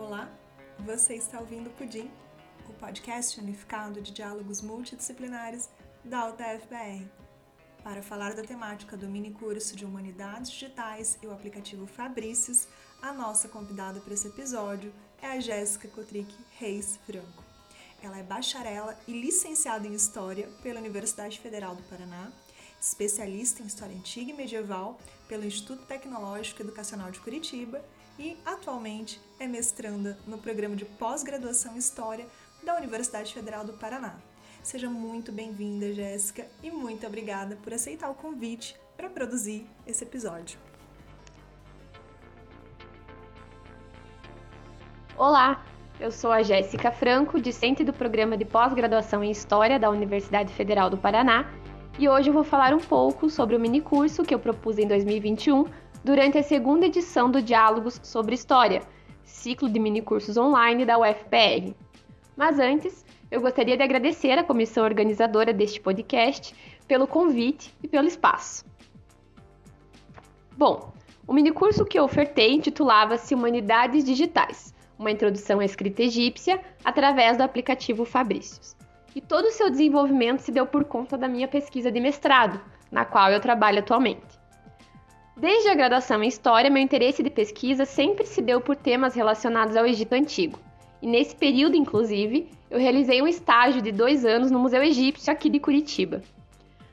Olá, você está ouvindo Pudim, o podcast unificado de diálogos multidisciplinares da UTFBR. Para falar da temática do mini curso de Humanidades Digitais e o aplicativo Fabrícios, a nossa convidada para esse episódio é a Jéssica Cotric Reis Franco. Ela é bacharela e licenciada em História pela Universidade Federal do Paraná, especialista em História Antiga e Medieval pelo Instituto Tecnológico Educacional de Curitiba e atualmente é mestranda no programa de pós-graduação em História da Universidade Federal do Paraná. Seja muito bem-vinda, Jéssica, e muito obrigada por aceitar o convite para produzir esse episódio. Olá, eu sou a Jéssica Franco, discente do programa de pós-graduação em História da Universidade Federal do Paraná, e hoje eu vou falar um pouco sobre o minicurso que eu propus em 2021 durante a segunda edição do Diálogos sobre História, ciclo de minicursos online da UFPR. Mas antes, eu gostaria de agradecer à comissão organizadora deste podcast pelo convite e pelo espaço. Bom, o minicurso que eu ofertei intitulava-se Humanidades Digitais, uma introdução à escrita egípcia através do aplicativo Fabrícios. E todo o seu desenvolvimento se deu por conta da minha pesquisa de mestrado, na qual eu trabalho atualmente. Desde a graduação em História, meu interesse de pesquisa sempre se deu por temas relacionados ao Egito Antigo. E nesse período, inclusive, eu realizei um estágio de dois anos no Museu Egípcio aqui de Curitiba.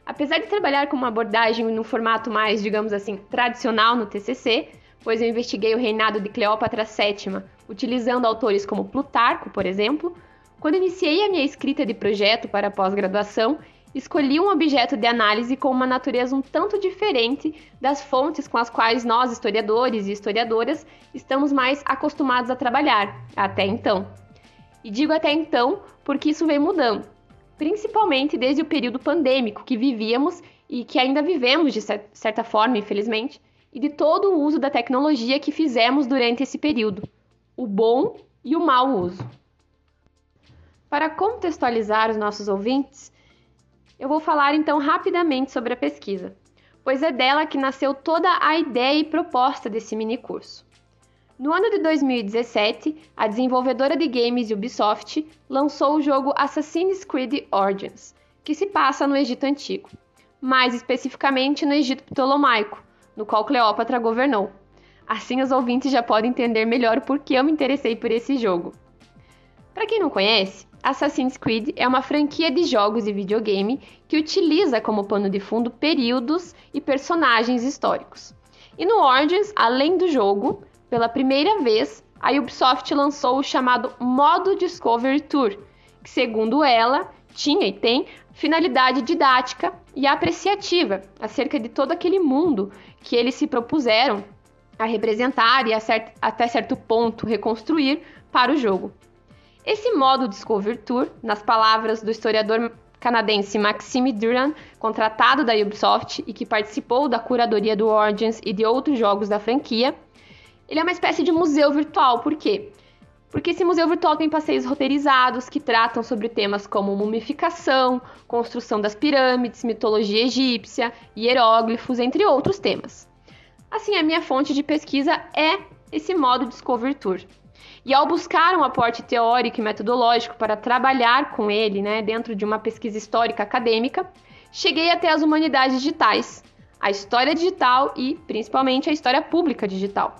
Apesar de trabalhar com uma abordagem no formato mais, digamos assim, tradicional no TCC, pois eu investiguei o reinado de Cleópatra VII, utilizando autores como Plutarco, por exemplo, quando iniciei a minha escrita de projeto para pós-graduação, escolhi um objeto de análise com uma natureza um tanto diferente das fontes com as quais nós, historiadores e historiadoras, estamos mais acostumados a trabalhar até então. E digo até então porque isso vem mudando, principalmente desde o período pandêmico que vivíamos e que ainda vivemos de certa forma, infelizmente, e de todo o uso da tecnologia que fizemos durante esse período, o bom e o mau uso. Para contextualizar os nossos ouvintes, eu vou falar então rapidamente sobre a pesquisa, pois é dela que nasceu toda a ideia e proposta desse mini curso. No ano de 2017, a desenvolvedora de games Ubisoft lançou o jogo Assassin's Creed Origins, que se passa no Egito Antigo, mais especificamente no Egito Ptolomaico, no qual Cleópatra governou. Assim, os ouvintes já podem entender melhor por que eu me interessei por esse jogo. Para quem não conhece, Assassin's Creed é uma franquia de jogos e videogame que utiliza como pano de fundo períodos e personagens históricos. E no Origins, além do jogo, pela primeira vez, a Ubisoft lançou o chamado Modo Discovery Tour, que, segundo ela, tinha e tem finalidade didática e apreciativa acerca de todo aquele mundo que eles se propuseram a representar e a cert até certo ponto reconstruir para o jogo. Esse modo Discover Tour, nas palavras do historiador canadense Maxime Duran, contratado da Ubisoft e que participou da curadoria do Origins e de outros jogos da franquia, ele é uma espécie de museu virtual. Por quê? Porque esse museu virtual tem passeios roteirizados que tratam sobre temas como mumificação, construção das pirâmides, mitologia egípcia, hieróglifos, entre outros temas. Assim, a minha fonte de pesquisa é esse modo Discover Tour. E ao buscar um aporte teórico e metodológico para trabalhar com ele, né, dentro de uma pesquisa histórica acadêmica, cheguei até as humanidades digitais, a história digital e, principalmente, a história pública digital.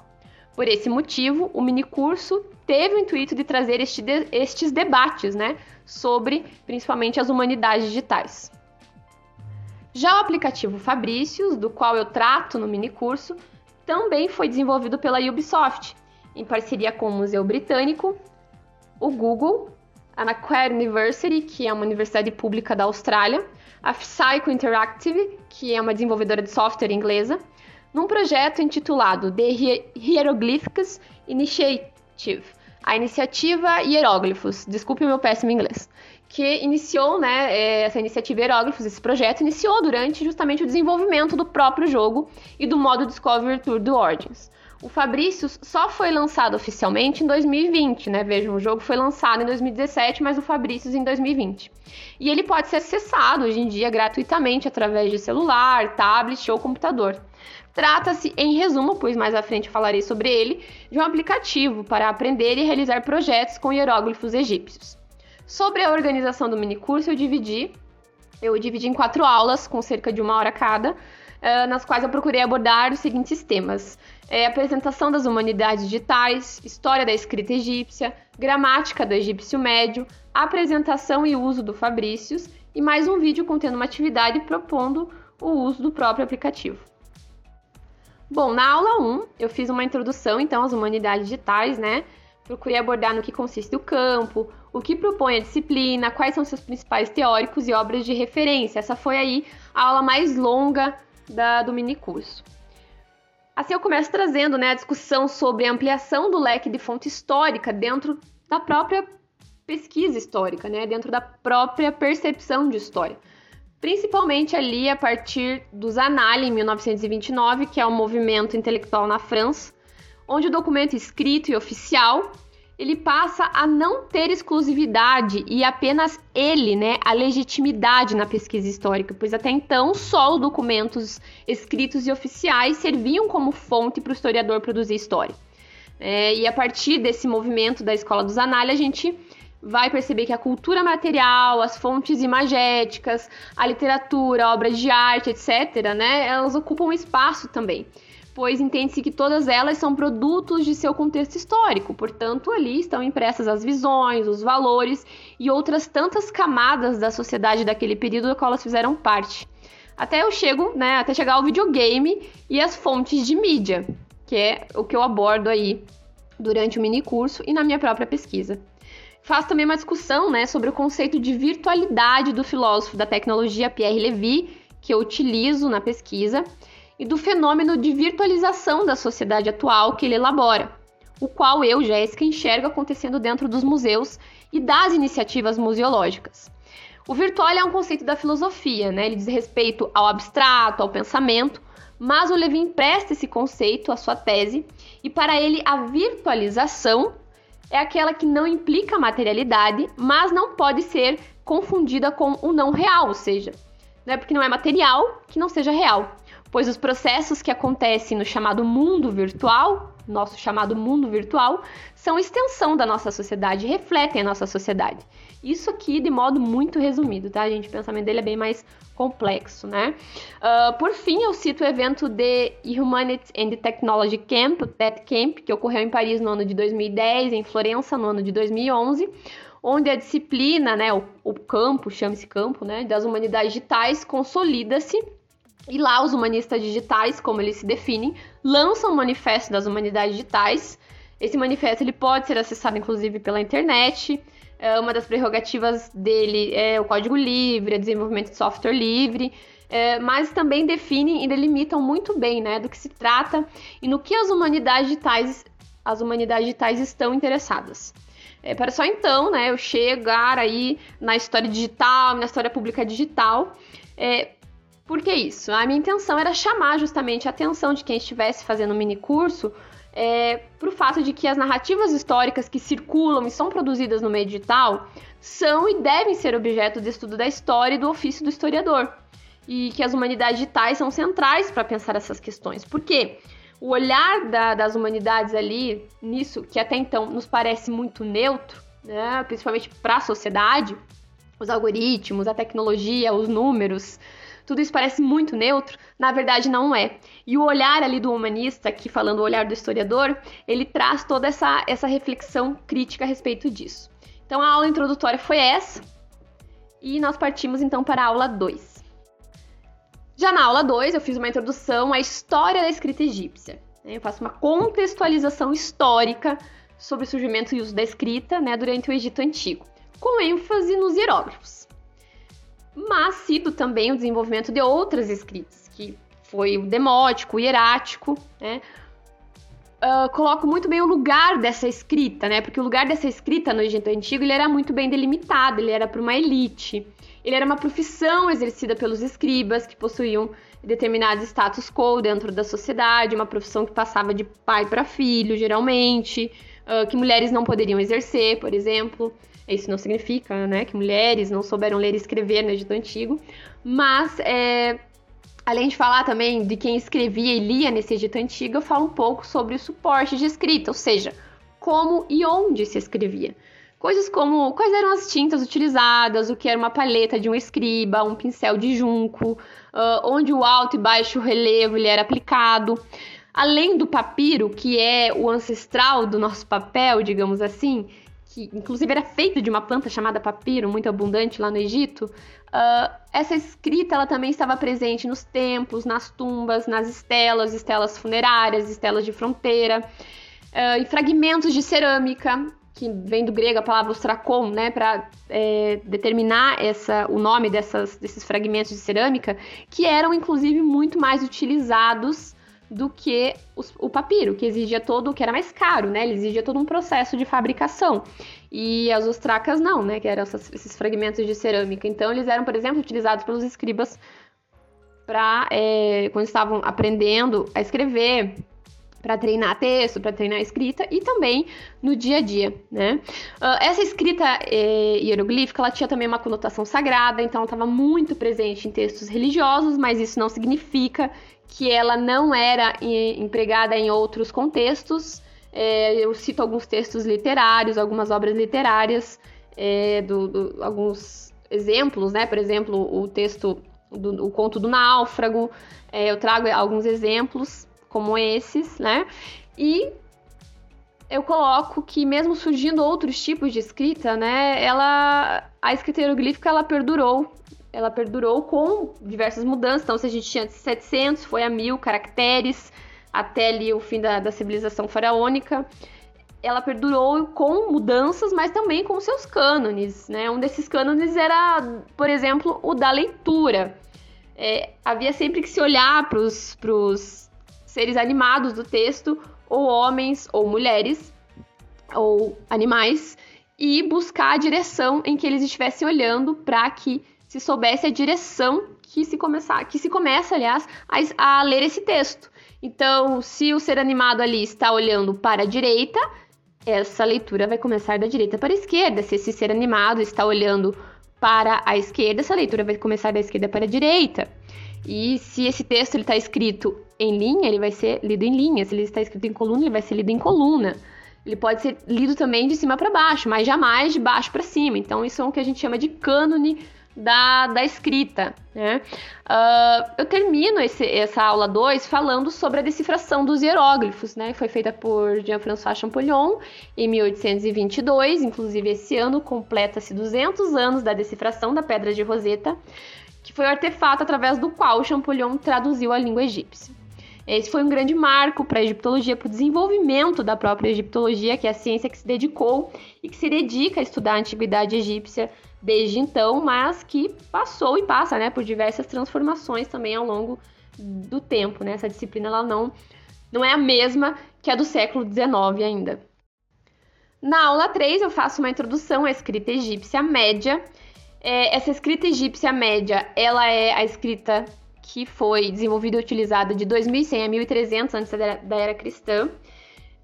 Por esse motivo, o minicurso teve o intuito de trazer este de, estes debates né, sobre, principalmente, as humanidades digitais. Já o aplicativo Fabrícios, do qual eu trato no minicurso, também foi desenvolvido pela Ubisoft em parceria com o Museu Britânico, o Google, a Macquarie University, que é uma universidade pública da Austrália, a Psycho Interactive, que é uma desenvolvedora de software inglesa, num projeto intitulado The Hieroglyphics Initiative, a iniciativa Hieróglifos, desculpe o meu péssimo inglês, que iniciou, né, é, essa iniciativa Hieróglifos, esse projeto iniciou durante justamente o desenvolvimento do próprio jogo e do modo Discovery Tour do Origins. O Fabrícios só foi lançado oficialmente em 2020, né? Vejam, o jogo foi lançado em 2017, mas o Fabrícios em 2020. E ele pode ser acessado hoje em dia gratuitamente através de celular, tablet ou computador. Trata-se, em resumo, pois mais à frente falarei sobre ele, de um aplicativo para aprender e realizar projetos com hieróglifos egípcios. Sobre a organização do minicurso, eu dividi, eu dividi em quatro aulas, com cerca de uma hora cada, eh, nas quais eu procurei abordar os seguintes temas: é, apresentação das humanidades digitais, história da escrita egípcia, gramática do egípcio médio, apresentação e uso do Fabrícios e mais um vídeo contendo uma atividade propondo o uso do próprio aplicativo. Bom, na aula 1, eu fiz uma introdução então às humanidades digitais, né? Procurei abordar no que consiste o campo, o que propõe a disciplina, quais são seus principais teóricos e obras de referência. Essa foi aí a aula mais longa da, do mini curso. Assim eu começo trazendo né, a discussão sobre a ampliação do leque de fonte histórica dentro da própria pesquisa histórica, né, dentro da própria percepção de história. Principalmente ali a partir dos Annales, em 1929, que é um movimento intelectual na França, onde o documento escrito e oficial ele passa a não ter exclusividade e apenas ele, né, a legitimidade na pesquisa histórica, pois até então só os documentos escritos e oficiais serviam como fonte para o historiador produzir história. É, e a partir desse movimento da Escola dos Análises, a gente vai perceber que a cultura material, as fontes imagéticas, a literatura, obras de arte, etc., né, elas ocupam espaço também, pois entende-se que todas elas são produtos de seu contexto histórico, portanto, ali estão impressas as visões, os valores e outras tantas camadas da sociedade daquele período do qual elas fizeram parte. Até eu chego, né, até chegar ao videogame e as fontes de mídia, que é o que eu abordo aí durante o mini curso e na minha própria pesquisa. Faz também uma discussão né, sobre o conceito de virtualidade do filósofo da tecnologia Pierre Levy, que eu utilizo na pesquisa, e do fenômeno de virtualização da sociedade atual que ele elabora, o qual eu, Jéssica, enxergo acontecendo dentro dos museus e das iniciativas museológicas. O virtual é um conceito da filosofia, né? ele diz respeito ao abstrato, ao pensamento, mas o Levy empresta esse conceito à sua tese, e para ele a virtualização é aquela que não implica materialidade, mas não pode ser confundida com o não real, ou seja, não é porque não é material que não seja real, pois os processos que acontecem no chamado mundo virtual, nosso chamado mundo virtual, são extensão da nossa sociedade, refletem a nossa sociedade. Isso aqui de modo muito resumido, tá, gente? O pensamento dele é bem mais complexo, né? Uh, por fim, eu cito o evento de Humanity and Technology Camp, o TED Camp, que ocorreu em Paris no ano de 2010, em Florença no ano de 2011, onde a disciplina, né, o, o campo, chama-se campo, né, das humanidades digitais, consolida-se e lá os humanistas digitais, como eles se definem, lançam o manifesto das humanidades digitais. Esse manifesto ele pode ser acessado inclusive pela internet. É, uma das prerrogativas dele é o código livre, o desenvolvimento de software livre, é, mas também definem e delimitam muito bem né, do que se trata e no que as humanidades digitais, as humanidades digitais estão interessadas. É, para só então né, eu chegar aí na história digital, na história pública digital. É, por que isso? A minha intenção era chamar justamente a atenção de quem estivesse fazendo o mini curso é, para o fato de que as narrativas históricas que circulam e são produzidas no meio digital são e devem ser objeto de estudo da história e do ofício do historiador. E que as humanidades digitais são centrais para pensar essas questões. Por quê? O olhar da, das humanidades ali, nisso, que até então nos parece muito neutro, né, principalmente para a sociedade, os algoritmos, a tecnologia, os números, tudo isso parece muito neutro, na verdade não é. E o olhar ali do humanista, aqui falando o olhar do historiador, ele traz toda essa, essa reflexão crítica a respeito disso. Então a aula introdutória foi essa, e nós partimos então para a aula 2. Já na aula 2, eu fiz uma introdução à história da escrita egípcia. Eu faço uma contextualização histórica sobre o surgimento e uso da escrita né, durante o Egito Antigo, com ênfase nos hieróglifos mas cito também o desenvolvimento de outras escritas, que foi o demótico, o hierático, né? Uh, coloco muito bem o lugar dessa escrita, né? Porque o lugar dessa escrita no Egito Antigo ele era muito bem delimitado, ele era para uma elite. Ele era uma profissão exercida pelos escribas, que possuíam determinado status quo dentro da sociedade, uma profissão que passava de pai para filho, geralmente, uh, que mulheres não poderiam exercer, por exemplo. Isso não significa né, que mulheres não souberam ler e escrever no Egito Antigo, mas é, além de falar também de quem escrevia e lia nesse Egito Antigo, eu falo um pouco sobre o suporte de escrita, ou seja, como e onde se escrevia. Coisas como quais eram as tintas utilizadas, o que era uma paleta de um escriba, um pincel de junco, uh, onde o alto e baixo relevo ele era aplicado. Além do papiro, que é o ancestral do nosso papel, digamos assim, que inclusive era feito de uma planta chamada papiro, muito abundante lá no Egito, uh, essa escrita ela também estava presente nos templos, nas tumbas, nas estelas, estelas funerárias, estelas de fronteira, uh, em fragmentos de cerâmica, que vem do grego a palavra ostracon, né, para é, determinar essa, o nome dessas, desses fragmentos de cerâmica, que eram inclusive muito mais utilizados do que os, o papiro, que exigia todo, que era mais caro, né, ele exigia todo um processo de fabricação. E as ostracas não, né, que eram essas, esses fragmentos de cerâmica. Então eles eram, por exemplo, utilizados pelos escribas para é, quando estavam aprendendo a escrever, para treinar texto, para treinar escrita e também no dia a dia, né? Uh, essa escrita eh, hieroglífica, ela tinha também uma conotação sagrada, então ela estava muito presente em textos religiosos, mas isso não significa que ela não era empregada em outros contextos. É, eu cito alguns textos literários, algumas obras literárias, é, do, do, alguns exemplos, né? Por exemplo, o texto do o conto do náufrago. É, eu trago alguns exemplos como esses, né? E eu coloco que mesmo surgindo outros tipos de escrita, né, ela a escrita hieroglífica ela perdurou, ela perdurou com diversas mudanças. Então, se a gente tinha 700, foi a mil caracteres até ali o fim da, da civilização faraônica. Ela perdurou com mudanças, mas também com seus cânones, né? Um desses cânones era, por exemplo, o da leitura. É, havia sempre que se olhar para os seres animados do texto, ou homens ou mulheres, ou animais, e buscar a direção em que eles estivessem olhando para que se soubesse a direção que se começar, que se começa, aliás, a, a ler esse texto. Então, se o ser animado ali está olhando para a direita, essa leitura vai começar da direita para a esquerda. Se esse ser animado está olhando para a esquerda, essa leitura vai começar da esquerda para a direita. E se esse texto está escrito em linha, ele vai ser lido em linha. Se ele está escrito em coluna, ele vai ser lido em coluna. Ele pode ser lido também de cima para baixo, mas jamais de baixo para cima. Então, isso é o que a gente chama de cânone da, da escrita. Né? Uh, eu termino esse, essa aula 2 falando sobre a decifração dos hieróglifos, né? Foi feita por Jean-François Champollion em 1822, inclusive esse ano completa-se 200 anos da decifração da Pedra de Roseta que foi o artefato através do qual Champollion traduziu a língua egípcia. Esse foi um grande marco para a egiptologia, para o desenvolvimento da própria egiptologia, que é a ciência que se dedicou e que se dedica a estudar a antiguidade egípcia desde então, mas que passou e passa né, por diversas transformações também ao longo do tempo. Né? Essa disciplina ela não, não é a mesma que a do século XIX ainda. Na aula 3, eu faço uma introdução à escrita egípcia média é, essa escrita egípcia média, ela é a escrita que foi desenvolvida e utilizada de 2100 a 1300 antes da era cristã.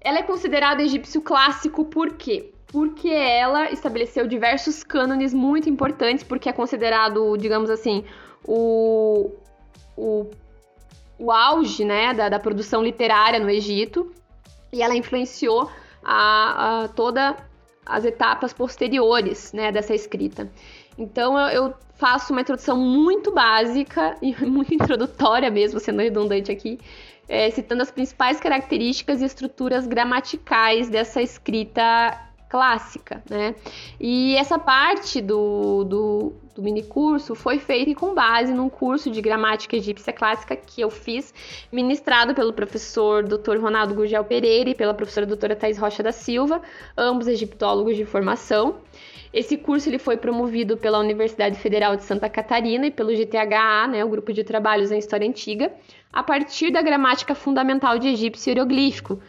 Ela é considerada egípcio clássico por quê? Porque ela estabeleceu diversos cânones muito importantes, porque é considerado, digamos assim, o, o, o auge né, da, da produção literária no Egito. E ela influenciou a, a todas as etapas posteriores né, dessa escrita. Então eu, faço uma introdução muito básica e muito introdutória mesmo, sendo redundante aqui, é, citando as principais características e estruturas gramaticais dessa escrita clássica, né? E essa parte do, do, do mini curso foi feita com base num curso de gramática egípcia clássica que eu fiz, ministrado pelo professor Dr. Ronaldo Gurgel Pereira e pela professora doutora Thais Rocha da Silva, ambos egiptólogos de formação. Esse curso ele foi promovido pela Universidade Federal de Santa Catarina e pelo GTHA, né, o Grupo de Trabalhos em História Antiga, a partir da gramática fundamental de egípcio hieroglífico,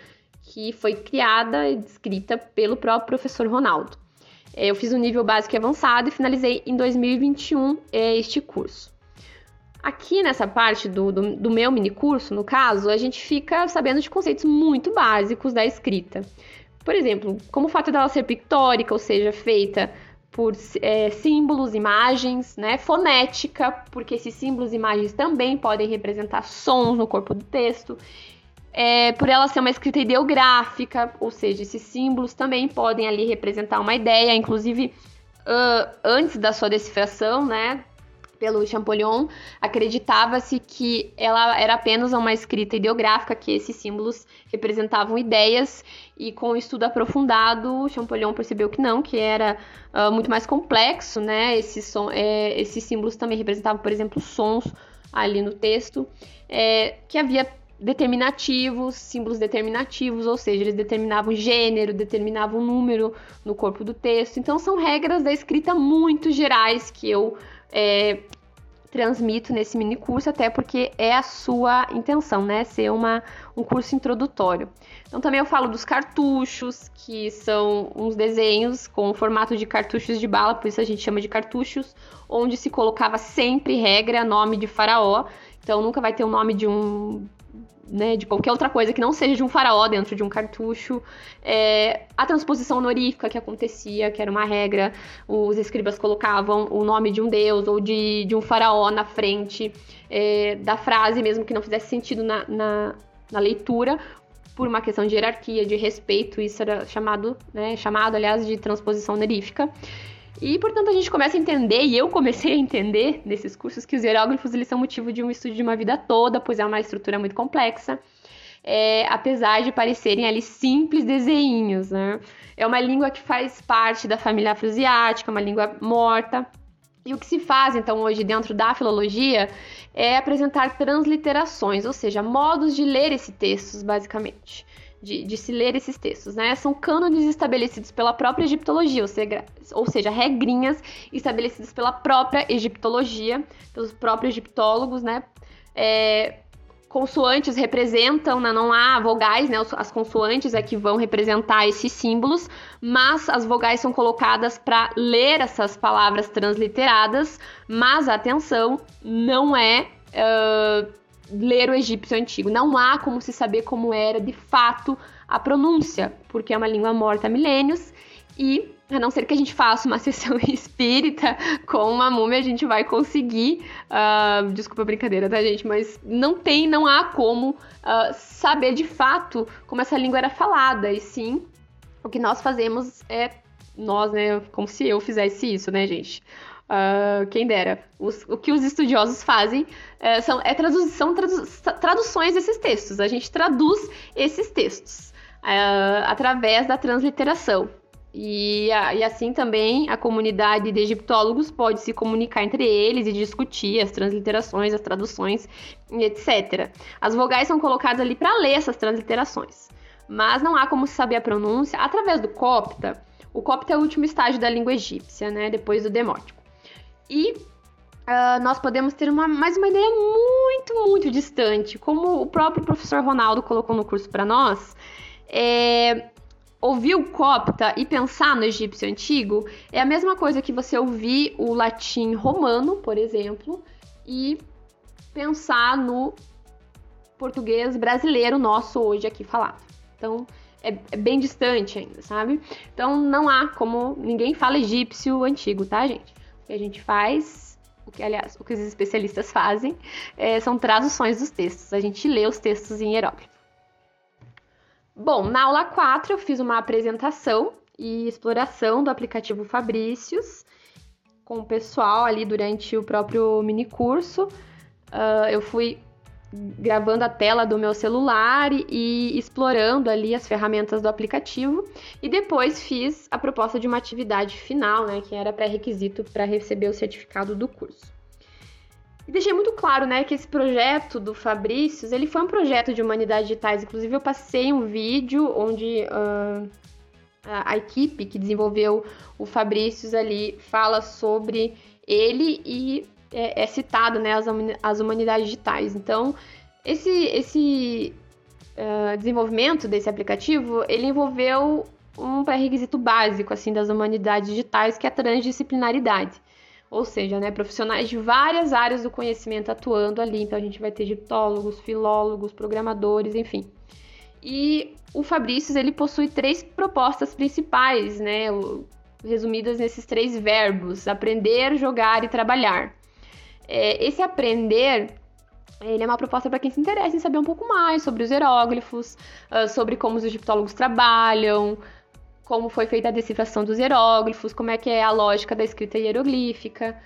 que foi criada e descrita pelo próprio professor Ronaldo. É, eu fiz um nível básico e avançado e finalizei em 2021 é, este curso. Aqui nessa parte do, do, do meu mini curso, no caso, a gente fica sabendo de conceitos muito básicos da escrita. Por exemplo, como o fato dela ser pictórica, ou seja, feita por é, símbolos, imagens, né? Fonética, porque esses símbolos e imagens também podem representar sons no corpo do texto. É, por ela ser uma escrita ideográfica, ou seja, esses símbolos também podem ali representar uma ideia, inclusive uh, antes da sua decifração, né? Pelo Champollion, acreditava-se que ela era apenas uma escrita ideográfica, que esses símbolos representavam ideias, e com o estudo aprofundado, Champollion percebeu que não, que era uh, muito mais complexo, né? Esses, som, é, esses símbolos também representavam, por exemplo, sons ali no texto, é, que havia determinativos, símbolos determinativos, ou seja, eles determinavam gênero, determinavam número no corpo do texto. Então, são regras da escrita muito gerais que eu é, transmito nesse mini curso, até porque é a sua intenção, né? Ser uma, um curso introdutório. Então também eu falo dos cartuchos, que são uns desenhos com o formato de cartuchos de bala, por isso a gente chama de cartuchos, onde se colocava sempre regra, nome de faraó. Então nunca vai ter o nome de um né, de qualquer outra coisa que não seja de um faraó dentro de um cartucho. É, a transposição honorífica que acontecia, que era uma regra, os escribas colocavam o nome de um deus ou de, de um faraó na frente é, da frase, mesmo que não fizesse sentido na, na, na, leitura, por uma questão de hierarquia, de respeito, isso era chamado, né, chamado, aliás, de transposição honorífica. E, portanto, a gente começa a entender, e eu comecei a entender nesses cursos, que os hieróglifos eles são motivo de um estudo de uma vida toda, pois é uma estrutura muito complexa. É, apesar de parecerem ali simples desenhos, né? É uma língua que faz parte da família afroasiática, uma língua morta. E o que se faz, então, hoje dentro da filologia é apresentar transliterações, ou seja, modos de ler esses textos, basicamente de, de, se ler esses textos, né? São cânones estabelecidos pela própria egiptologia, ou seja, ou seja, regrinhas estabelecidas pela própria egiptologia, pelos próprios egiptólogos, né? É, consoantes representam, né? não há vogais, né? As consoantes é que vão representar esses símbolos, mas as vogais são colocadas para ler essas palavras transliteradas, mas atenção, não é. Uh, ler o egípcio antigo. Não há como se saber como era de fato a pronúncia, porque é uma língua morta há milênios e a não ser que a gente faça uma sessão espírita com uma múmia, a gente vai conseguir. Uh, desculpa a brincadeira, tá, gente? Mas não tem, não há como uh, saber de fato como essa língua era falada. E sim, o que nós fazemos é. Nós, né? Como se eu fizesse isso, né, gente? Uh, quem dera. Os, o que os estudiosos fazem é, são, é tradu são tradu traduções desses textos. A gente traduz esses textos uh, através da transliteração. E, e, assim também a comunidade de egiptólogos pode se comunicar entre eles e discutir as transliterações, as traduções, etc. As vogais são colocadas ali para ler essas transliterações, mas não há como saber a pronúncia através do copta. O copta é o último estágio da língua egípcia, né, depois do demótico. E uh, nós podemos ter uma, mais uma ideia muito, muito distante. Como o próprio professor Ronaldo colocou no curso para nós, é, ouvir o copta e pensar no egípcio antigo é a mesma coisa que você ouvir o latim romano, por exemplo, e pensar no português brasileiro nosso hoje aqui falado. Então, é, é, bem distante ainda, sabe? Então, não há como ninguém fala egípcio antigo, tá, gente? Que a gente faz, o que, aliás, o que os especialistas fazem, é, são traduções dos textos. A gente lê os textos em hieróglifo. Bom, na aula 4 eu fiz uma apresentação e exploração do aplicativo Fabrícios com o pessoal ali durante o próprio mini curso. Uh, eu fui gravando a tela do meu celular e, explorando ali as ferramentas do aplicativo. E depois fiz a proposta de uma atividade final, né, que era pré-requisito para receber o certificado do curso. E deixei muito claro, né, que esse projeto do Fabrícios, ele foi um projeto de humanidades digitais. Inclusive, eu passei um vídeo onde uh, a, a equipe que desenvolveu o Fabrícios ali fala sobre ele e é, é citado, né, as, as humanidades digitais. Então, esse, esse uh, desenvolvimento desse aplicativo, ele envolveu um pré-requisito básico assim das humanidades digitais, que é a transdisciplinaridade. Ou seja, né, profissionais de várias áreas do conhecimento atuando ali. Então a gente vai ter egiptólogos, filólogos, programadores, enfim. E o Fabrício ele possui três propostas principais, né, resumidas nesses três verbos: aprender, jogar e trabalhar. É, esse aprender ele é uma proposta para quem se interessa em saber um pouco mais sobre os hieróglifos, uh, sobre como os egiptólogos trabalham, como foi feita a decifração dos hieróglifos, como é que é a lógica da escrita hieroglífica.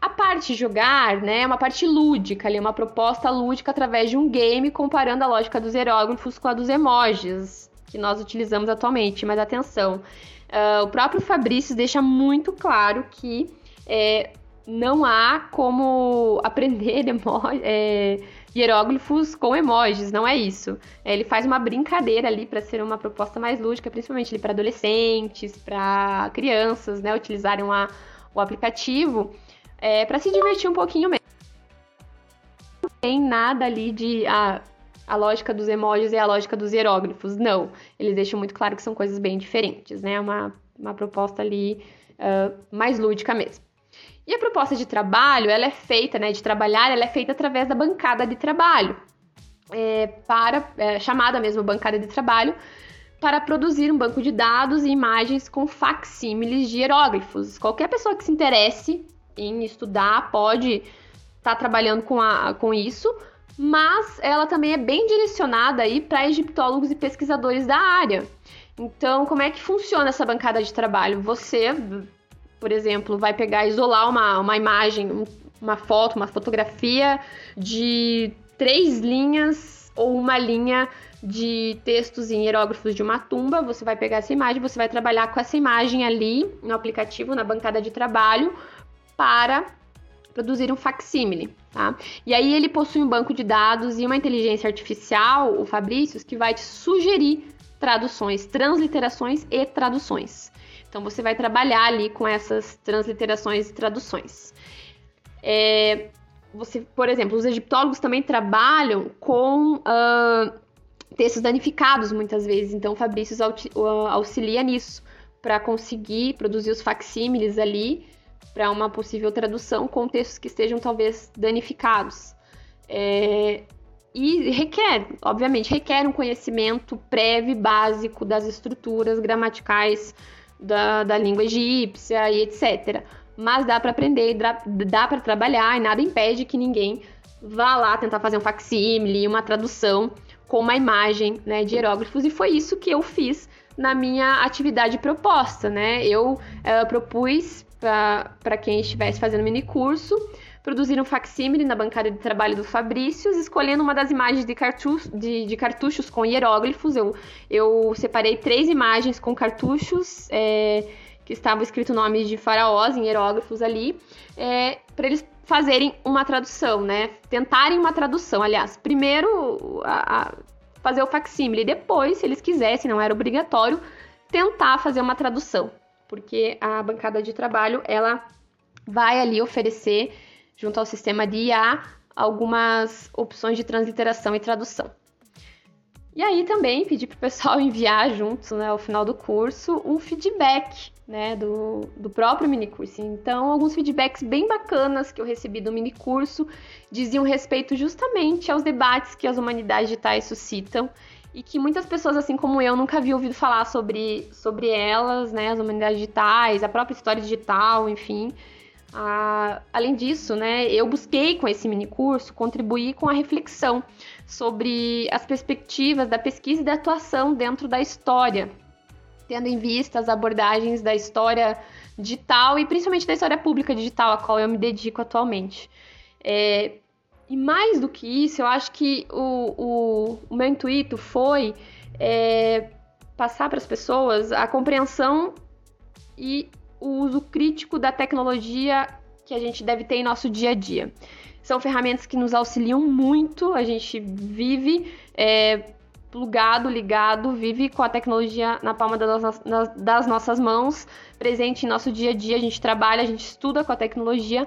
A parte jogar, né, é uma parte lúdica, ali, uma proposta lúdica através de um game comparando a lógica dos hieróglifos com a dos emojis que nós utilizamos atualmente. Mas atenção, uh, o próprio Fabrício deixa muito claro que é, não há como aprender é, hieróglifos com emojis, não é isso. É, ele faz uma brincadeira ali para ser uma proposta mais lúdica, principalmente para adolescentes, para crianças, né, utilizarem o aplicativo é, para se divertir um pouquinho mesmo. Não tem nada ali de a lógica dos emojis e a lógica dos hieróglifos, não. Eles deixam muito claro que são coisas bem diferentes, né? Uma, uma proposta ali uh, mais lúdica mesmo. E a proposta de trabalho, ela é feita, né, de trabalhar, ela é feita através da bancada de trabalho, é, para é, chamada mesmo bancada de trabalho, para produzir um banco de dados e imagens com facsímiles de hieróglifos. Qualquer pessoa que se interesse em estudar pode estar tá trabalhando com, a, com isso, mas ela também é bem direcionada aí para egiptólogos e pesquisadores da área. Então, como é que funciona essa bancada de trabalho? Você por exemplo, vai pegar, isolar uma, uma imagem, uma foto, uma fotografia de três linhas ou uma linha de textos em hierógrafos de uma tumba, você vai pegar essa imagem, você vai trabalhar com essa imagem ali no aplicativo, na bancada de trabalho, para produzir um facsímile, tá? E aí ele possui um banco de dados e uma inteligência artificial, o Fabrício, que vai te sugerir traduções, transliterações e traduções. Então você vai trabalhar ali com essas transliterações e traduções. É, você, por exemplo, os egiptólogos também trabalham com uh, textos danificados muitas vezes, então Fabrício auxilia nisso para conseguir produzir os facsímiles ali para uma possível tradução com textos que estejam talvez danificados. É, e requer, obviamente, requer um conhecimento prévio básico das estruturas gramaticais da, da língua egípcia e etc. Mas dá para aprender, dá, dá para trabalhar e nada impede que ninguém vá lá tentar fazer um facsímile, uma tradução com uma imagem né, de hieróglifos. E foi isso que eu fiz na minha atividade proposta, né? Eu uh, propus para quem estivesse fazendo mini produzir um facsímile na bancada de trabalho do Fabrício, escolhendo uma das imagens de, cartuchos, de, de cartuchos com hieróglifos. Eu, eu separei três imagens com cartuchos é, que estava escrito o nome de faraós em hieróglifos ali, é, para eles fazerem uma tradução, né? Tentarem uma tradução. Aliás, primeiro a, a fazer o facsímile, depois, se eles quisessem, não era obrigatório, tentar fazer uma tradução, porque a bancada de trabalho ela vai ali oferecer junto ao sistema de IA, algumas opções de transliteração e tradução. E aí também pedi para o pessoal enviar junto, né, ao final do curso, um feedback né, do, do próprio minicurso. Então, alguns feedbacks bem bacanas que eu recebi do minicurso diziam respeito justamente aos debates que as humanidades digitais suscitam e que muitas pessoas, assim como eu, nunca haviam ouvido falar sobre, sobre elas, né, as humanidades digitais, a própria história digital, enfim. Ah, além disso, né, eu busquei com esse mini curso contribuir com a reflexão sobre as perspectivas da pesquisa e da atuação dentro da história, tendo em vista as abordagens da história digital e principalmente da história pública digital, a qual eu me dedico atualmente. É, e mais do que isso, eu acho que o, o, o meu intuito foi é, passar para as pessoas a compreensão e o uso crítico da tecnologia que a gente deve ter em nosso dia a dia. São ferramentas que nos auxiliam muito, a gente vive é, plugado, ligado, vive com a tecnologia na palma das nossas, mãos, presente em nosso dia a dia, a gente trabalha, a gente estuda com a tecnologia,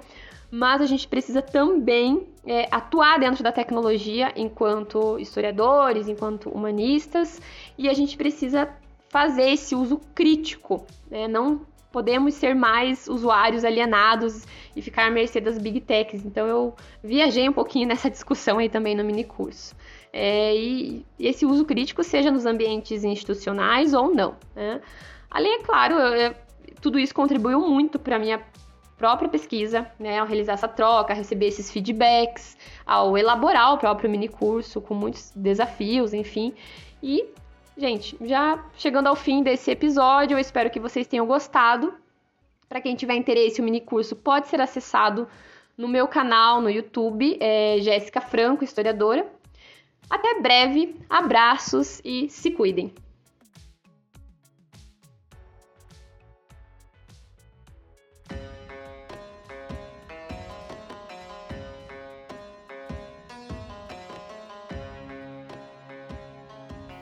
mas a gente precisa também é, atuar dentro da tecnologia enquanto historiadores, enquanto humanistas, e a gente precisa fazer esse uso crítico, né? Não podemos ser mais usuários alienados e ficar à mercê das big techs. Então eu viajei um pouquinho nessa discussão aí também no mini curso. É, e, e, esse uso crítico seja nos ambientes institucionais ou não. Né? Além, é claro, eu, eu, tudo isso contribuiu muito para a minha própria pesquisa, né, ao realizar essa troca, receber esses feedbacks, ao elaborar o próprio mini curso com muitos desafios, enfim. E, gente, já chegando ao fim desse episódio, eu espero que vocês tenham gostado. Para quem tiver interesse, o mini curso pode ser acessado no meu canal no YouTube, é Jéssica Franco, historiadora. Até breve, abraços e se cuidem!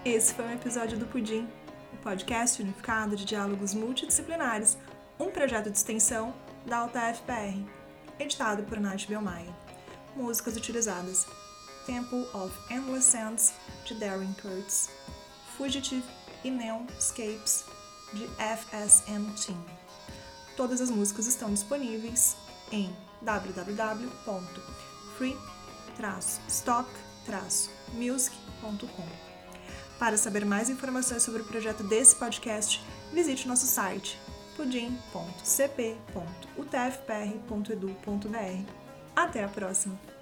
Esse foi um episódio do Pudim, o podcast unificado de diálogos multidisciplinares, um projeto de extensão da UTF-PR, editado por Nath Belmaia. Músicas utilizadas: Temple of Endless Sands, de Darren Kurtz, Fugitive e Neon Escapes, de FSM Team. Todas as músicas estão disponíveis em www.free-stock-music.com. Para saber mais informações sobre o projeto desse podcast, visite nosso site pudim.cp.utfpr.edu.br. Até a próxima!